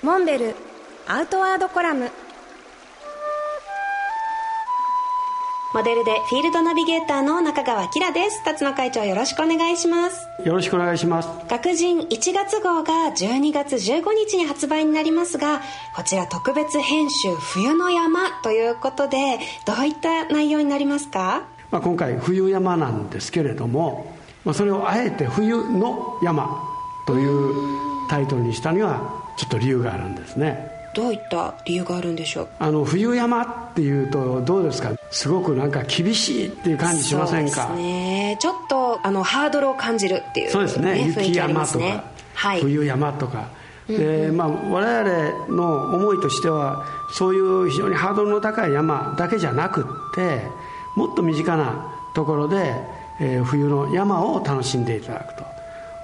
モンベルアウトワードコラム。モデルでフィールドナビゲーターの中川きらです。辰野会長よろしくお願いします。よろしくお願いします。学人1月号が12月15日に発売になりますがこちら特別編集冬の山ということでどういった内容になりますか、まあ、今回冬山なんですけれども、まあ、それをあえて冬の山というタイトルにしたにはちょっと理由があるんですね。どういった理由があるんでしょう？あの冬山っていうとどうですか？すごくなんか厳しいっていう感じしませんか？そうですね。ちょっとあのハードルを感じるっていう、ね、そうですね。雪山とか、はい、冬山とか。で、まあ、我々の思いとしてはそういう非常にハードルの高い山だけじゃなくってもっと身近なところで、えー、冬の山を楽しんでいただくと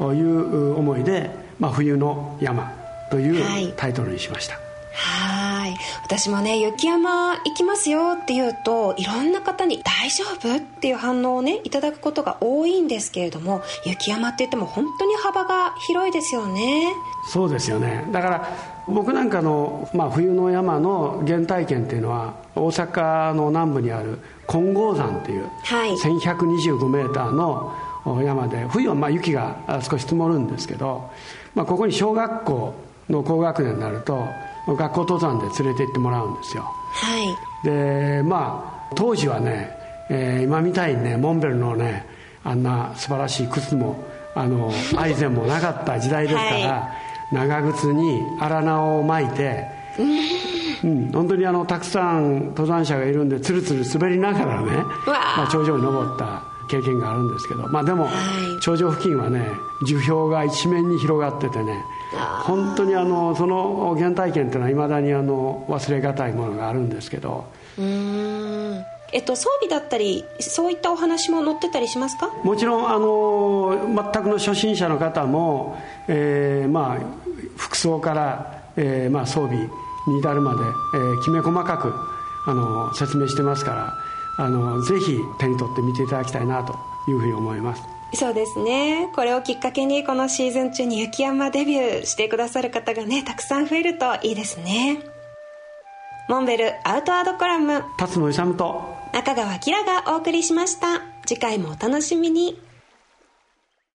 いう思いで、まあ、冬の山というタイトルにしました、はい。私もね雪山行きますよって言うといろんな方に「大丈夫?」っていう反応をねいただくことが多いんですけれども雪山って言っても本当に幅が広いですよね。そうですよね。だから僕なんかの、まあ、冬の山の原体験っていうのは大阪の南部にある金剛山っていう、はい、1125メーターの山で冬はまあ雪が少し積もるんですけど、まあ、ここに小学校の高学年になると学校登山で連れて行ってもらうんですよ。はい。でまあ当時はね、えー、今みたいにねモンベルのねあんな素晴らしい靴もあのアイゼンもなかった時代ですから、はい、長靴に荒縄を巻いてうん、本当にあのたくさん登山者がいるんでつるつる滑りながらね、まあ、頂上に登った経験があるんですけどまあでも、はい、頂上付近はね樹氷が一面に広がっててね本当にあのその原体験っていうのはいまだにあの忘れがたいものがあるんですけど。うん。えっと、装備だったりそういったお話も載ってたりしますか？もちろんあの全くの初心者の方も、えーまあ、服装から、えーまあ、装備に至るまで、えー、きめ細かくあの説明してますからあのぜひ手に取って見ていただきたいなというふうに思います。そうですね。これをきっかけにこのシーズン中に雪山デビューしてくださる方がねたくさん増えるといいですね。モンベルアウトアードコラム。辰野勇と中川きらがお送りしました。次回もお楽しみに